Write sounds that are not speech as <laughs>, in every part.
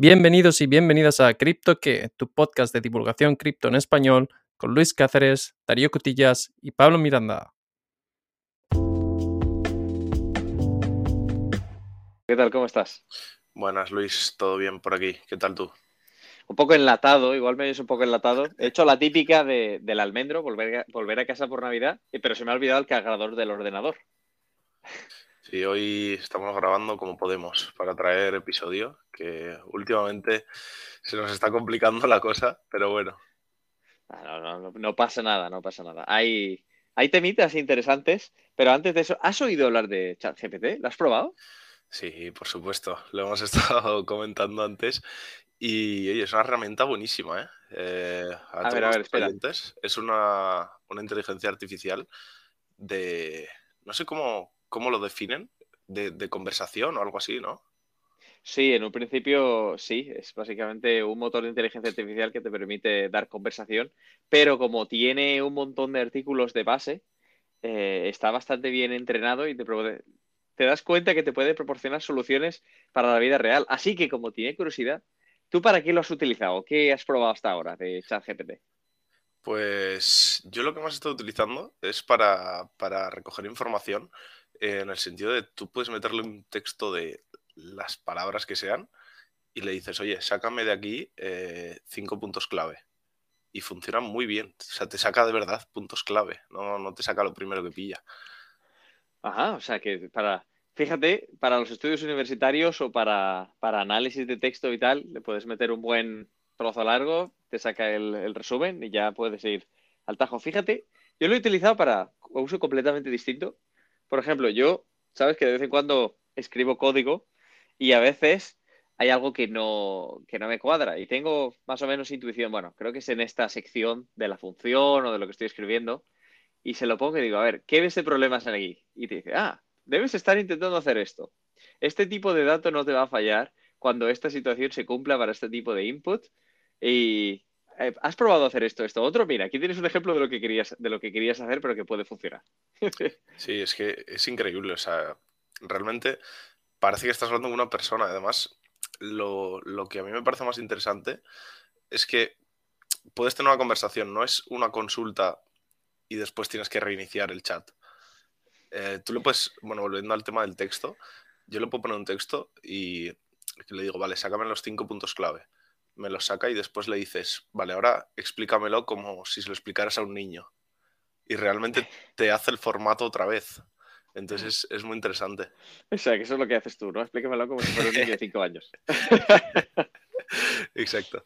Bienvenidos y bienvenidas a Cripto que, tu podcast de divulgación cripto en español, con Luis Cáceres, Darío Cutillas y Pablo Miranda. ¿Qué tal? ¿Cómo estás? Buenas, Luis, todo bien por aquí. ¿Qué tal tú? Un poco enlatado, igual me oyes un poco enlatado. He hecho la típica de, del almendro, volver a, volver a casa por Navidad, pero se me ha olvidado el cargador del ordenador. Sí, hoy estamos grabando como podemos para traer episodio, que últimamente se nos está complicando la cosa, pero bueno. Ah, no, no, no, pasa nada, no pasa nada. Hay, hay temitas interesantes, pero antes de eso, ¿has oído hablar de ChatGPT? ¿Lo has probado? Sí, por supuesto, lo hemos <laughs> estado comentando antes y oye, es una herramienta buenísima, ¿eh? eh a, ver, a ver, espera. Es una, una inteligencia artificial de, no sé cómo, cómo lo definen, de, conversación o algo así, ¿no? Sí, en un principio sí, es básicamente un motor de inteligencia artificial que te permite dar conversación, pero como tiene un montón de artículos de base, eh, está bastante bien entrenado y te, te das cuenta que te puede proporcionar soluciones para la vida real. Así que como tiene curiosidad, ¿tú para qué lo has utilizado? ¿Qué has probado hasta ahora de ChatGPT? Pues yo lo que más he estado utilizando es para, para recoger información en el sentido de tú puedes meterle un texto de las palabras que sean y le dices, oye, sácame de aquí eh, cinco puntos clave. Y funciona muy bien. O sea, te saca de verdad puntos clave, no, no te saca lo primero que pilla. Ajá, o sea que para, fíjate, para los estudios universitarios o para, para análisis de texto y tal, le puedes meter un buen trozo largo, te saca el, el resumen y ya puedes ir al tajo. Fíjate, yo lo he utilizado para uso completamente distinto por ejemplo, yo, sabes que de vez en cuando escribo código y a veces hay algo que no, que no me cuadra y tengo más o menos intuición, bueno, creo que es en esta sección de la función o de lo que estoy escribiendo y se lo pongo y digo, a ver, ¿qué ves de problemas aquí? Y te dice, ah, debes estar intentando hacer esto. Este tipo de dato no te va a fallar cuando esta situación se cumpla para este tipo de input y eh, ¿has probado hacer esto, esto, otro? Mira, aquí tienes un ejemplo de lo que querías, de lo que querías hacer, pero que puede funcionar. <laughs> sí, es que es increíble. O sea, realmente parece que estás hablando con una persona. Además, lo, que a mí me parece más interesante es que puedes tener una conversación, no es una consulta y después tienes que reiniciar el chat. Eh, tú le puedes, bueno, volviendo al tema del texto, yo le puedo poner un texto y le digo, vale, sácame los cinco puntos clave me lo saca y después le dices, vale, ahora explícamelo como si se lo explicaras a un niño. Y realmente te hace el formato otra vez. Entonces es, muy interesante. O sea, que eso es lo que haces tú, ¿no? Explícamelo como si fuera un niño de 5 años. <laughs> Exacto.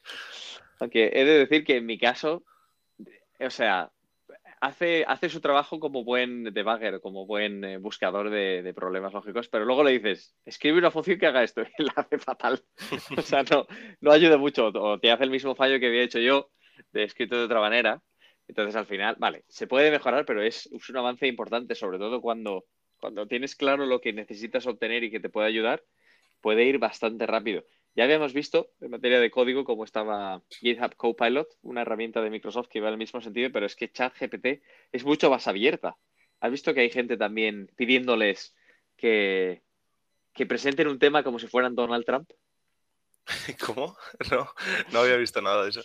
Aunque he de decir que en mi caso, o sea, hace, hace su trabajo como buen debugger, como buen eh, buscador de, problemas lógicos, pero luego le dices, escribe una función que haga esto <laughs> y la hace fatal. o sea, no, no ayuda mucho, o te hace el mismo fallo que había hecho yo, de escrito de otra manera. Entonces, al final, vale, se puede mejorar, pero es, es un avance importante, sobre todo cuando, cuando tienes claro lo que necesitas obtener y que te puede ayudar, puede ir bastante rápido. Ya habíamos visto en materia de código cómo estaba GitHub Copilot, una herramienta de Microsoft que va en el mismo sentido, pero es que ChatGPT es mucho más abierta. ¿Has visto que hay gente también pidiéndoles que, que presenten un tema como si fueran Donald Trump? <laughs> ¿Cómo? No, no había visto nada de eso.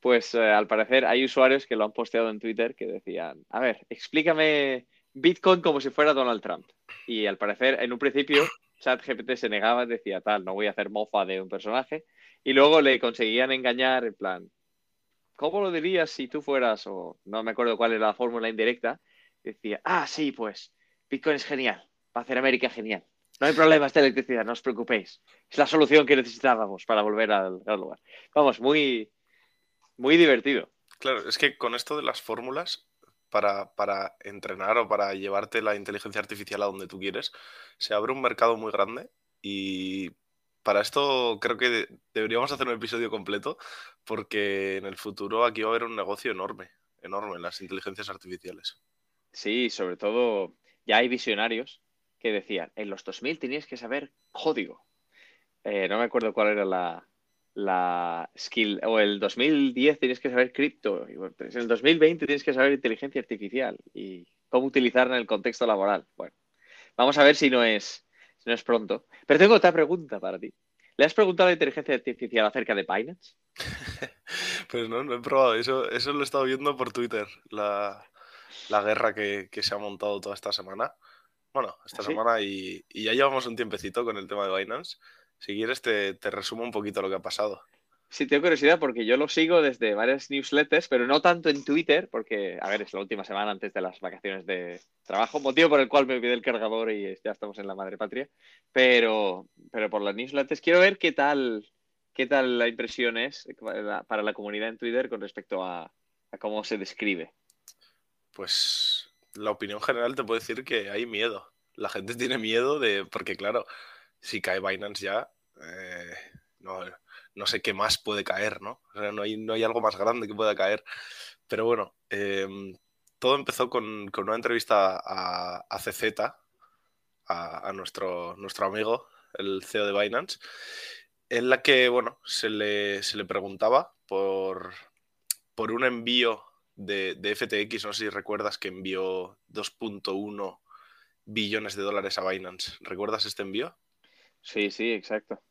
Pues eh, al parecer hay usuarios que lo han posteado en Twitter que decían, a ver, explícame Bitcoin como si fuera Donald Trump. Y al parecer, en un principio, ChatGPT se negaba, decía tal, no voy a hacer mofa de un personaje. Y luego le conseguían engañar en plan, ¿cómo lo dirías si tú fueras, o no me acuerdo cuál era la fórmula indirecta? Decía, ah, sí, pues Bitcoin es genial, va a hacer América genial. No hay problemas de electricidad, no os preocupéis. Es la solución que necesitábamos para volver al, al lugar. Vamos, muy, muy divertido. Claro, es que con esto de las fórmulas para, entrenar o para llevarte la inteligencia artificial a donde tú quieres, se abre un mercado muy grande y para esto creo que deberíamos hacer un episodio completo porque en el futuro aquí va a haber un negocio enorme, enorme en las inteligencias artificiales. Sí, sobre todo ya hay visionarios que decían, en los 2000 tenías que saber código. Eh, no me acuerdo cuál era la, la skill, o el 2010 tienes que saber cripto, pues en el 2020 tienes que saber inteligencia artificial y cómo utilizarla en el contexto laboral. Bueno, vamos a ver si no es, si no es pronto. Pero tengo otra pregunta para ti. ¿Le has preguntado a la inteligencia artificial acerca de Binance? <laughs> pues no, no he probado. Eso, eso lo he estado viendo por Twitter, la, guerra que, se ha montado toda esta semana. Bueno, esta ¿Ah, semana y, y, ya llevamos un tiempecito con el tema de Binance. Si quieres, te, te resumo un poquito lo que ha pasado. Sí, tengo curiosidad porque yo lo sigo desde varias newsletters, pero no tanto en Twitter, porque, a ver, es la última semana antes de las vacaciones de trabajo, motivo por el cual me olvidé el cargador y ya estamos en la madre patria. Pero, pero por las newsletters quiero ver qué tal, qué tal la impresión es para la comunidad en Twitter con respecto a, a cómo se describe. Pues la opinión general te puedo decir que hay miedo. La gente tiene miedo de, porque claro, si cae Binance ya, eh, no no sé qué más puede caer, ¿no? O sea, no hay, no hay algo más grande que pueda caer. Pero bueno, em, todo empezó con, una entrevista a, a CZ, a, nuestro, nuestro amigo, el CEO de Binance, en la que, bueno, se le, se le preguntaba por, por un envío de, de, FTX, no sé si recuerdas que envió 2.1 billones de dólares a Binance. ¿Recuerdas este envío? Sí, sí, exacto.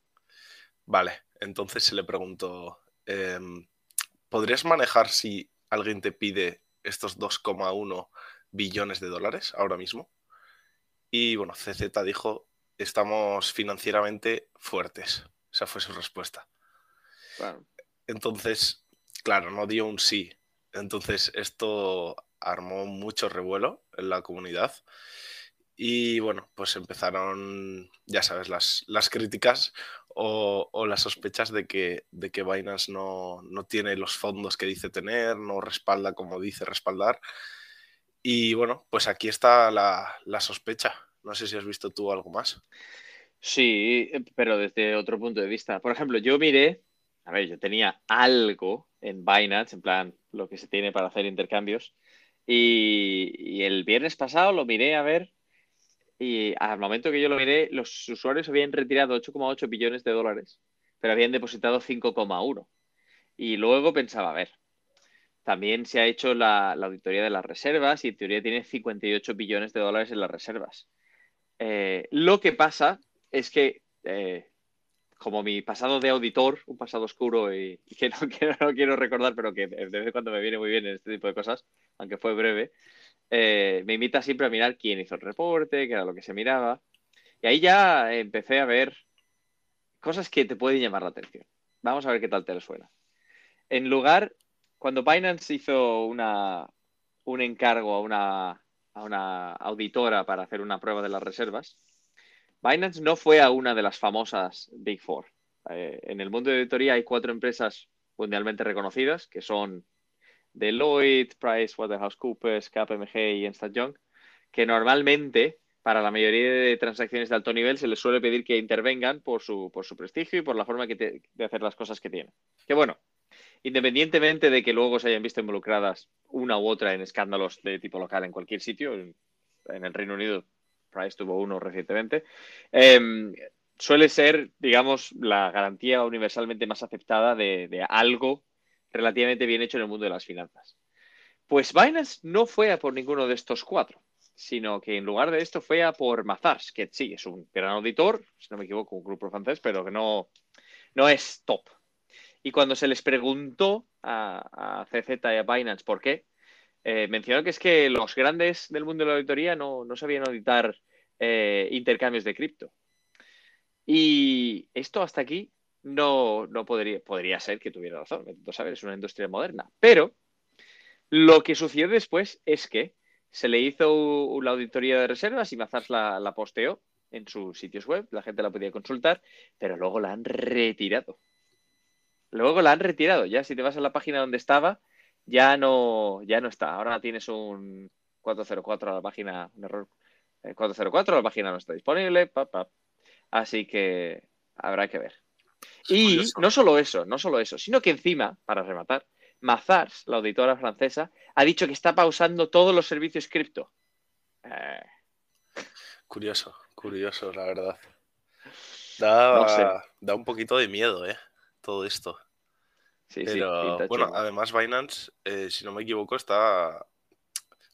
Vale, entonces se le preguntó, em, ¿podrías manejar si alguien te pide estos 2,1 billones de dólares ahora mismo? Y bueno, CZ dijo, estamos financieramente fuertes. Esa fue su respuesta. Entonces, claro, no dio un sí. Entonces esto armó mucho revuelo en la comunidad. Y bueno, pues empezaron, ya sabes, las, las críticas o, las sospechas de que, de que Binance no, tiene los fondos que dice tener, no respalda como dice respaldar. Y bueno, pues aquí está la, sospecha. No sé si has visto tú algo más. Sí, eh, pero desde otro punto de vista. Por ejemplo, yo miré, a ver, yo tenía algo en Binance, en plan, lo que se tiene para hacer intercambios. Y, y el viernes pasado lo miré a ver y al momento que yo lo miré, los usuarios habían retirado 8,8 billones de dólares, pero habían depositado 5,1. Y luego pensaba, a ver, también se ha hecho la, auditoría de las reservas y en teoría tiene 58 billones de dólares en las reservas. Eh, lo que pasa es que, eh, como mi pasado de auditor, un pasado oscuro y, que, no, <laughs> que, no, quiero recordar, pero que de vez en cuando me viene muy bien en este tipo de cosas, aunque fue breve, eh, me invita siempre a mirar quién hizo el reporte, qué era lo que se miraba. Y ahí ya empecé a ver cosas que te pueden llamar la atención. Vamos a ver qué tal te suena. En lugar, cuando Binance hizo un encargo a una, a una auditora para hacer una prueba de las reservas, Binance no fue a una de las famosas Big Four. Eh, en el mundo de auditoría hay cuatro empresas mundialmente reconocidas, que son Deloitte, PricewaterhouseCoopers, KPMG y Ernst Young, que normalmente para la mayoría de transacciones de alto nivel se les suele pedir que intervengan por su, por su prestigio y por la forma de hacer las cosas que tienen. Que bueno, independientemente de que luego se hayan visto involucradas una u otra en escándalos de tipo local en cualquier sitio, en, el Reino Unido Price tuvo uno recientemente, em, suele ser, digamos, la garantía universalmente más aceptada de algo relativamente bien hecho en el mundo de las finanzas. Pues Binance no fue a por ninguno de estos cuatro, sino que en lugar de esto fue a por Mazars, que sí, es un gran auditor, si no me equivoco, un grupo francés, pero que no, no es top. Y cuando se les preguntó a, CZ y a Binance por qué, eh, mencionó que es que los grandes del mundo de la auditoría no, sabían auditar eh, intercambios de cripto. Y esto hasta aquí no, no podría, podría ser que tuviera razón. saber, es una industria moderna. Pero lo que sucedió después es que se le hizo la auditoría de reservas y Mazars la, la posteó en sus sitios web, la gente la podía consultar, pero luego la han retirado. Luego la han retirado. Ya si te vas a la página donde estaba, ya no, ya no está. Ahora tienes un 404 a la página, un error 404, eh, la página no está disponible. Así que habrá que ver. Y no solo eso, no solo eso, sino que encima, para rematar, Mazars, la auditora francesa, ha dicho que está pausando todos los servicios cripto. Eh. Curioso, curioso, la verdad. Da, da un poquito de miedo, ¿eh? Todo esto. Sí, Pero, sí, bueno, además Binance, eh, si no me equivoco, está...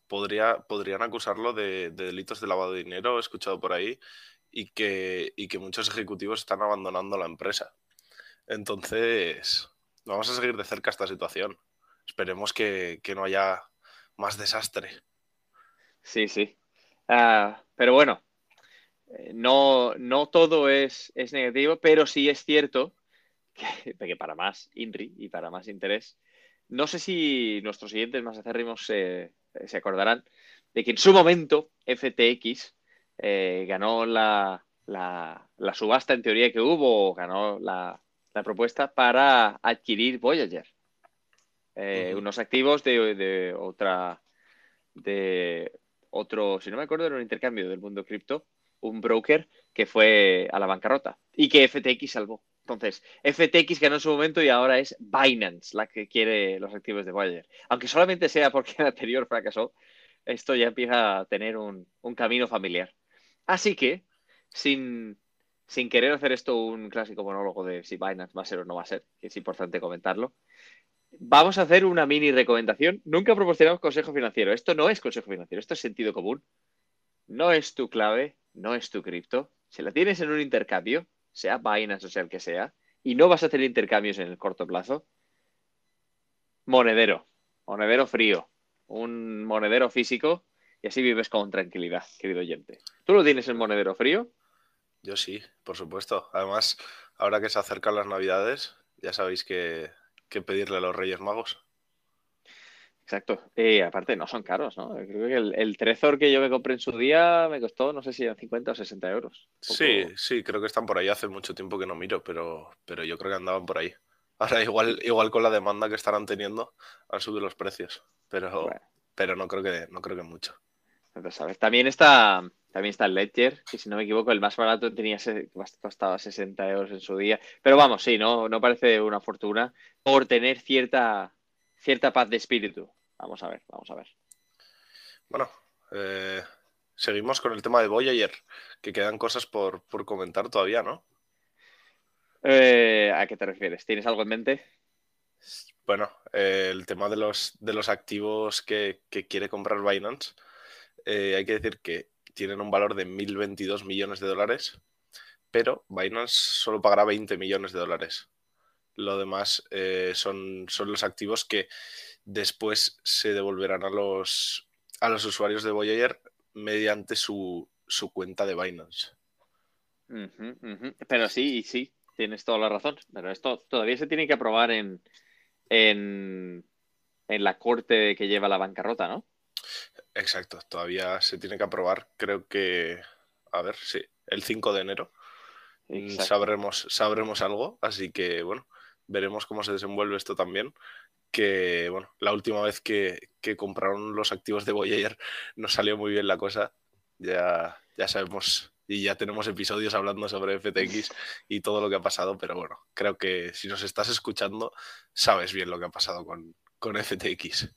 Podría, podrían acusarlo de, de, delitos de lavado de dinero, he escuchado por ahí, y que, y que muchos ejecutivos están abandonando la empresa. Entonces, vamos a seguir de cerca esta situación. Esperemos que, que no haya más desastre. Sí, sí. Ah, pero bueno, eh, no, no todo es, es, negativo, pero sí es cierto que, <laughs> para más INRI y para más interés, no sé si nuestros siguientes más acérrimos se, se acordarán de que en su momento FTX eh, ganó la, la, la, subasta en teoría que hubo, o ganó la, la propuesta para adquirir Voyager. Eh, uh -huh. Unos activos de, de, otra, de otro, si no me acuerdo, era un intercambio del mundo cripto, un broker que fue a la bancarrota y que FTX salvó. Entonces, FTX ganó en su momento y ahora es Binance la que quiere los activos de Voyager. Aunque solamente sea porque el anterior fracasó, esto ya empieza a tener un, un camino familiar. Así que, sin, sin, querer hacer esto un clásico monólogo de si Binance va a ser o no va a ser, que es importante comentarlo, vamos a hacer una mini recomendación. Nunca proporcionamos consejo financiero. Esto no es consejo financiero, esto es sentido común. No es tu clave, no es tu cripto. Si la tienes en un intercambio, sea Binance o sea el que sea, y no vas a hacer intercambios en el corto plazo, monedero, monedero frío, un monedero físico y así vives con tranquilidad, querido oyente. ¿Tú lo tienes en monedero frío? Yo sí, por supuesto. Además, ahora que se acercan las navidades, ya sabéis que, que pedirle a los Reyes Magos. Exacto. Y aparte no son caros, ¿no? Creo que el, el, Trezor que yo me compré en su día me costó, no sé si eran 50 o 60 euros. Poco... Sí, sí, creo que están por ahí. Hace mucho tiempo que no miro, pero, pero yo creo que andaban por ahí. Ahora igual, igual con la demanda que estarán teniendo han subido los precios, pero, bueno. pero no, creo que, no creo que mucho. Entonces, ¿sabes? También está, también está el Ledger, que si no me equivoco el más barato tenía costaba 60 euros en su día. Pero vamos, sí, no, no parece una fortuna por tener cierta cierta paz de espíritu. Vamos a ver, vamos a ver. Bueno, eh, seguimos con el tema de Voyager, que quedan cosas por, por comentar todavía, ¿no? Eh, ¿A qué te refieres? ¿Tienes algo en mente? Bueno, eh, el tema de los, de los activos que, que quiere comprar Binance, eh, hay que decir que tienen un valor de 1.022 millones de dólares, pero Binance solo pagará 20 millones de dólares. Lo demás eh, son, son, los activos que después se devolverán a los, a los usuarios de Voyager mediante su, su cuenta de Binance. Pero sí, sí, tienes toda la razón. Pero esto todavía se tiene que aprobar en, en, en la corte que lleva la bancarrota, ¿no? Exacto, todavía se tiene que aprobar. Creo que, a ver, sí, el 5 de enero. Sabremos, sabremos algo, así que bueno, veremos cómo se desenvuelve esto también. Que bueno, la última vez que, que compraron los activos de Voyager no salió muy bien la cosa. Ya, ya sabemos y ya tenemos episodios hablando sobre FTX y todo lo que ha pasado, pero bueno, creo que si nos estás escuchando, sabes bien lo que ha pasado con, con FTX.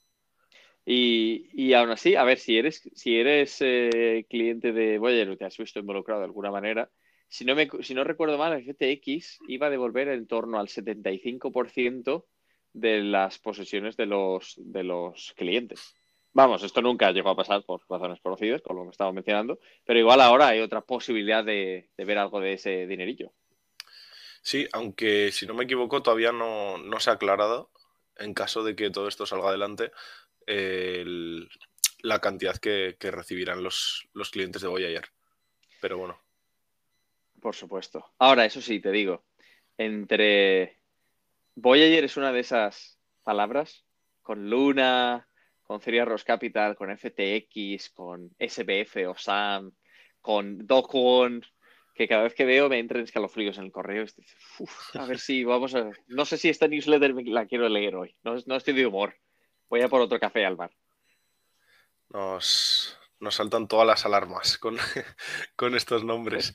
Y, y, aún así, a ver, si eres, si eres eh, cliente de Voyager o te has visto involucrado de alguna manera, si no, me, si no recuerdo mal, el FTX iba a devolver en torno al 75% de las posesiones de los, de los clientes. Vamos, esto nunca llegó a pasar por razones conocidas, con lo que estaba mencionando, pero igual ahora hay otra posibilidad de, de ver algo de ese dinerillo. Sí, aunque si no me equivoco todavía no, no se ha aclarado, en caso de que todo esto salga adelante, la cantidad que, recibirán los, clientes de Voyager. Pero bueno. Por supuesto. Ahora, eso sí, te digo, entre Voyager es una de esas palabras con Luna, con Ceria Ross Capital, con FTX, con SBF o SAM, con Dokwon, que cada vez que veo me entran escalofríos en el correo. Uf, a ver si vamos a... No sé si esta newsletter la quiero leer hoy. No estoy de humor. Voy a por otro café al bar. Nos, nos saltan todas las alarmas con, <laughs> con estos nombres.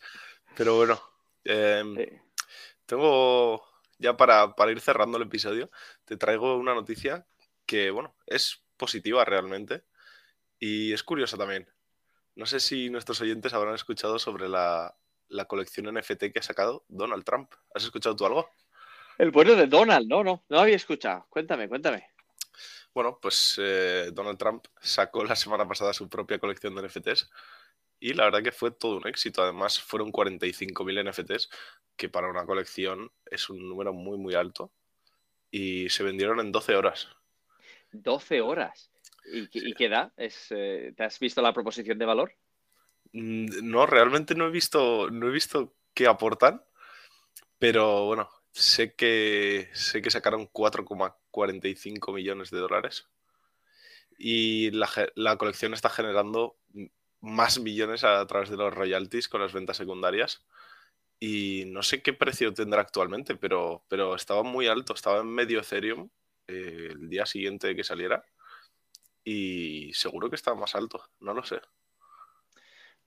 Pero bueno, eh, sí. tengo ya para, para, ir cerrando el episodio, te traigo una noticia que, bueno, es positiva realmente y es curiosa también. No sé si nuestros oyentes habrán escuchado sobre la, la colección NFT que ha sacado Donald Trump. ¿Has escuchado tú algo? El bueno de Donald, no, no, no había escuchado. Cuéntame, cuéntame. Bueno, pues eh, Donald Trump sacó la semana pasada su propia colección de NFTs y la verdad que fue todo un éxito. Además, fueron 45.000 NFTs, que para una colección es un número muy, muy alto. Y se vendieron en 12 horas. 12 horas. ¿Y, qué da? Es, eh, ¿Te has visto la proposición de valor? Mm, no, realmente no he visto, no he visto qué aportan, pero bueno, sé que, sé que sacaron 4,45 millones de dólares y la, la, colección está generando más millones a través de los royalties con las ventas secundarias. Y no sé qué precio tendrá actualmente, pero, pero estaba muy alto, estaba en medio Ethereum eh, el día siguiente de que saliera. Y seguro que estaba más alto, no lo sé.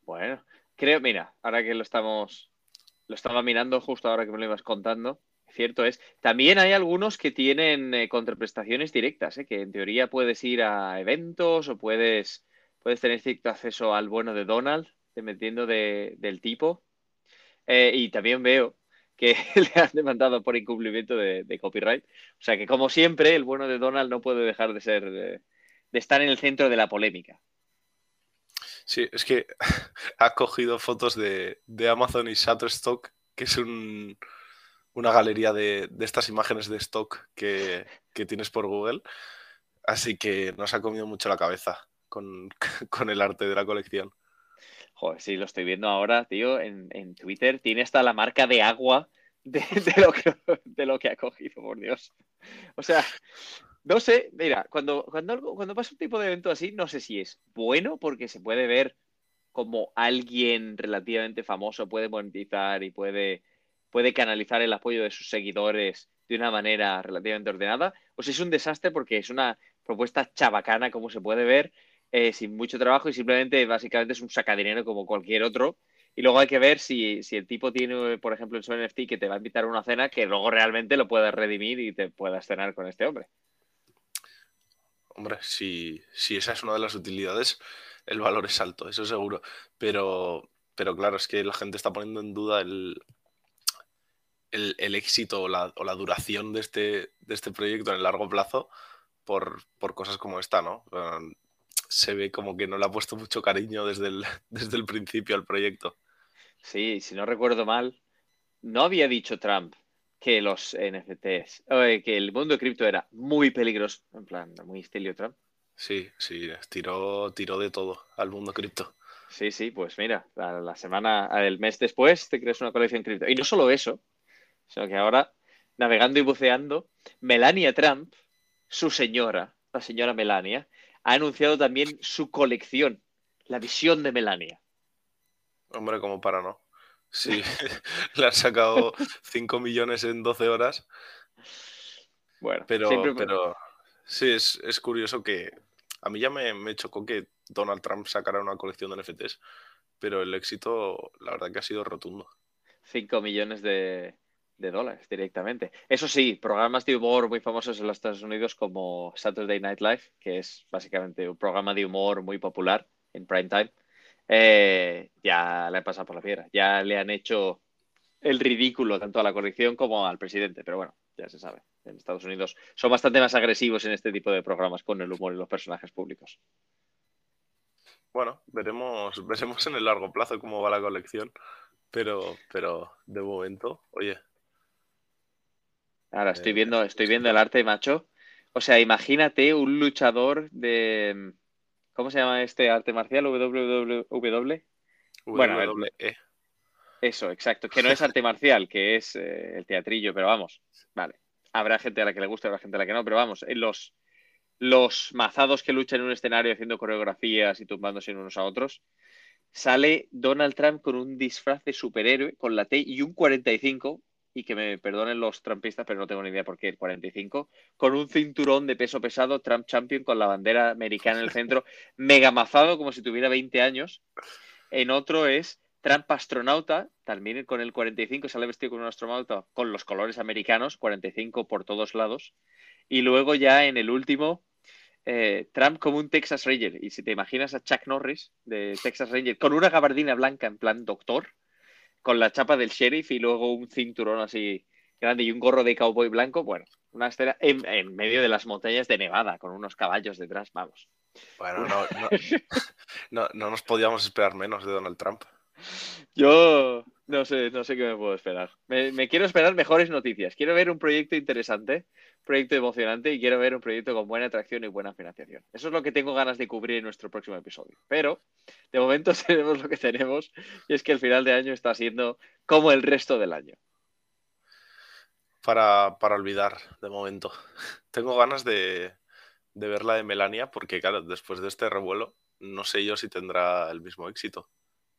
Bueno, creo, mira, ahora que lo estamos, lo estaba mirando justo ahora que me lo ibas contando, cierto es. También hay algunos que tienen eh, contraprestaciones directas, ¿eh? que en teoría puedes ir a eventos o puedes puedes tener cierto acceso al bueno de Donald, dependiendo del tipo. Eh, y también veo que <laughs> le han demandado por incumplimiento de, copyright. O sea que, como siempre, el bueno de Donald no puede dejar de ser, de, estar en el centro de la polémica. Sí, es que <laughs> ha cogido fotos de, Amazon y Shutterstock, que es una galería de, estas imágenes de stock que, que tienes por Google. Así que nos ha comido mucho la cabeza. con, <laughs> el arte de la colección. Joder, sí, lo estoy viendo ahora, tío, en, Twitter. Tiene hasta la marca de agua de, lo que, de lo que ha cogido, por Dios. O sea, no sé, mira, cuando, cuando, cuando pasa un tipo de evento así, no sé si es bueno porque se puede ver como alguien relativamente famoso puede monetizar y puede, puede canalizar el apoyo de sus seguidores de una manera relativamente ordenada, o si es un desastre porque es una propuesta chabacana, como se puede ver, eh, sin mucho trabajo y simplemente básicamente es un sacadinero como cualquier otro. Y luego hay que ver si, el tipo tiene, por ejemplo, en su NFT que te va a invitar a una cena, que luego realmente lo puedas redimir y te puedas cenar con este hombre. Hombre, si, esa es una de las utilidades, el valor es alto, eso seguro. Pero, pero claro, es que la gente está poniendo en duda el, el, éxito o la, duración de este, de este proyecto en el largo plazo por, por cosas como esta, ¿no? se ve como que no le ha puesto mucho cariño desde el, <laughs> desde el principio al proyecto. Sí, si no recuerdo mal, no había dicho Trump que los NFTs, que el mundo de cripto era muy peligroso, en plan, muy estilo Trump. Sí, sí, tiró, tiró de todo al mundo cripto. Sí, sí, pues mira, la, semana, el mes después te creas una colección cripto. Y no solo eso, sino que ahora, navegando y buceando, Melania Trump, su señora, la señora Melania, ha anunciado también su colección, la visión de Melania. Hombre, como para no. Sí, <laughs> le han sacado 5 millones en 12 horas. Bueno, pero, pero sí, es, curioso que a mí ya me, me, chocó que Donald Trump sacara una colección de NFTs, pero el éxito, la verdad que ha sido rotundo. 5 millones de, de dólares directamente. Eso sí, programas de humor muy famosos en los Estados Unidos como Saturday Night Live, que es básicamente un programa de humor muy popular en prime time, eh, ya le han pasado por la piedra. Ya le han hecho el ridículo tanto a la colección como al presidente, pero bueno, ya se sabe. En Estados Unidos son bastante más agresivos en este tipo de programas con el humor y los personajes públicos. Bueno, veremos, veremos en el largo plazo cómo va la colección, pero, pero de momento, oye, Ahora estoy viendo, estoy viendo el arte, macho. O sea, imagínate un luchador de. ¿Cómo se llama este arte marcial? WWW. Bueno, e. Eso, exacto. Que no es <laughs> arte marcial, que es eh, el teatrillo, pero vamos. Vale. Habrá gente a la que le guste, habrá gente a la que no, pero vamos, en los, los mazados que luchan en un escenario haciendo coreografías y tumbándose unos a otros, sale Donald Trump con un disfraz de superhéroe, con la T y un 45, y que me perdonen los trampistas, pero no tengo ni idea por qué el 45, con un cinturón de peso pesado, Trump Champion, con la bandera americana en el centro, <laughs> mega mazado como si tuviera 20 años. En otro es Trump astronauta, también con el 45, sale vestido con un astronauta con los colores americanos, 45 por todos lados. Y luego ya en el último, eh, Trump como un Texas Ranger. Y si te imaginas a Chuck Norris de Texas Ranger con una gabardina blanca en plan doctor, con la chapa del sheriff y luego un cinturón así grande y un gorro de cowboy blanco, bueno, una escena en, medio de las montañas de Nevada, con unos caballos detrás, vamos. Bueno, no, No, <laughs> no nos podíamos esperar menos de Donald Trump. Yo no sé, no sé qué me puedo esperar. Me, quiero esperar mejores noticias. Quiero ver un proyecto interesante, proyecto emocionante y quiero ver un proyecto con buena atracción y buena financiación. Eso es lo que tengo ganas de cubrir en nuestro próximo episodio. Pero de momento <laughs> tenemos lo que tenemos y es que el final de año está siendo como el resto del año. Para, para olvidar, de momento. <laughs> Tengo ganas de, de ver la de Melania porque, claro, después de este revuelo, no sé yo si tendrá el mismo éxito.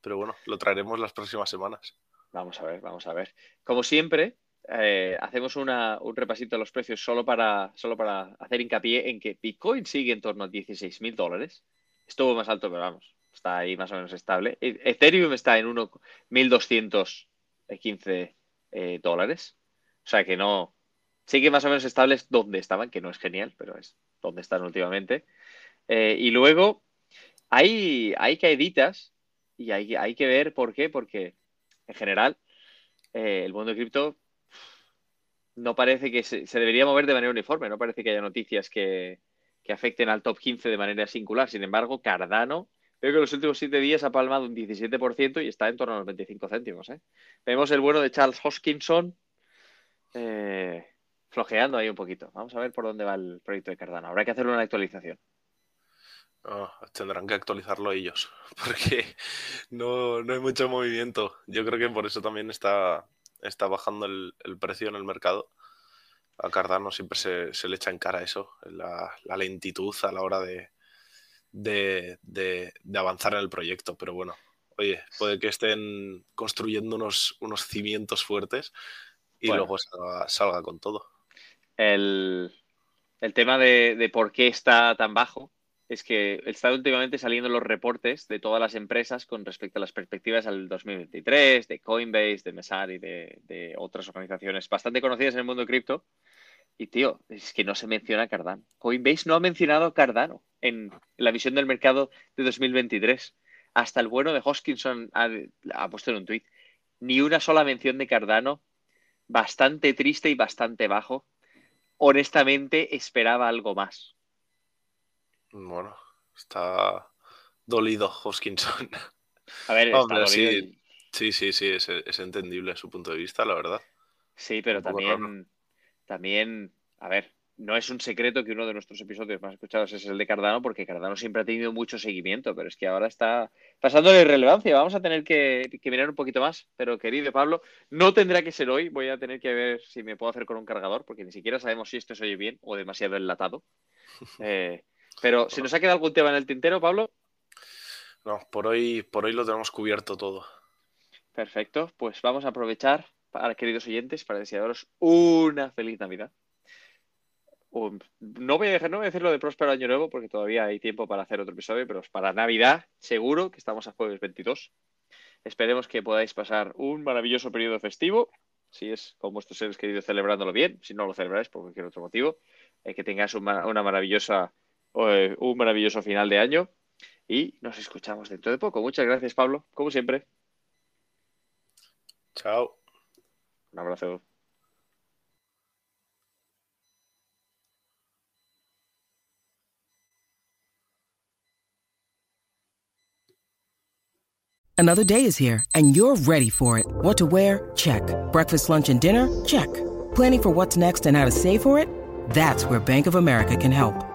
Pero bueno, lo traeremos las próximas semanas. Vamos a ver, vamos a ver. Como siempre, eh, hacemos un repasito de los precios solo para, solo para hacer hincapié en que Bitcoin sigue en torno a 16 mil dólares. Estuvo más alto, pero vamos, está ahí más o menos estable. E-, Ethereum está en 1.215 eh, dólares. O sea que no. Sigue más o menos estables donde estaban, que no es genial, pero es donde están últimamente. Eh, y luego hay, hay caíditas y hay, hay que ver por qué, porque en general eh, el mundo de cripto no parece que se, debería mover de manera uniforme, no parece que haya noticias que, afecten al top 15 de manera singular. Sin embargo, Cardano, veo que en los últimos siete días ha palmado un 17% y está en torno a los 25 céntimos. ¿eh? Vemos el bueno de Charles Hoskinson eh, flojeando ahí un poquito. Vamos a ver por dónde va el proyecto de Cardano. Habrá que hacer una actualización. Oh, tendrán que actualizarlo ellos, <laughs> porque no, hay mucho movimiento. Yo creo que por eso también está, está bajando el, precio en el mercado. A Cardano siempre se, le echa en cara eso, la, lentitud a la hora de, de, avanzar en el proyecto. Pero bueno, oye, puede que estén construyendo unos, unos cimientos fuertes y luego salga, con todo. El, tema de, de por qué está tan bajo es que están últimamente saliendo los reportes de todas las empresas con respecto a las perspectivas al 2023, de Coinbase, de Mesari, de, de otras organizaciones bastante conocidas en el mundo de cripto. Y tío, es que no se menciona Cardano. Coinbase no ha mencionado Cardano en la visión del mercado de 2023. Hasta el bueno de Hoskinson ha, ha puesto en un tweet. Ni una sola mención de Cardano. Bastante triste y bastante bajo. Honestamente, esperaba algo más. Bueno, está dolido Hoskinson. A ver, está sí, sí, sí, sí, es, entendible su punto de vista, la verdad. Sí, pero también, también, a ver, no es un secreto que uno de nuestros episodios más escuchados es el de Cardano, porque Cardano siempre ha tenido mucho seguimiento, pero es que ahora está pasando de irrelevancia. Vamos a tener que, que, mirar un poquito más, pero querido Pablo, no tendrá que ser hoy. Voy a tener que ver si me puedo hacer con un cargador, porque ni siquiera sabemos si esto se oye bien o demasiado enlatado. <laughs> Eh, pero, ¿si nos ha quedado algún tema en el tintero, Pablo? No, por hoy, por hoy lo tenemos cubierto todo. Perfecto, pues vamos a aprovechar, para, queridos oyentes, para desearos una feliz Navidad. no, voy a dejar, no voy a decirlo de próspero año nuevo porque todavía hay tiempo para hacer otro episodio, pero para Navidad seguro que estamos a jueves 22. Esperemos que podáis pasar un maravilloso periodo festivo, si es con vuestros seres queridos celebrándolo bien, si no lo celebráis por cualquier otro motivo, eh, que tengáis una maravillosa eh, un maravilloso final de año y nos escuchamos dentro de poco. Muchas gracias, Pablo, como siempre. Chao. Un abrazo. Another day is here and you're ready for it. What to wear? Check. Breakfast, lunch, and dinner? Check. Planning for what's next and how to save for it? That's where Bank of America can help.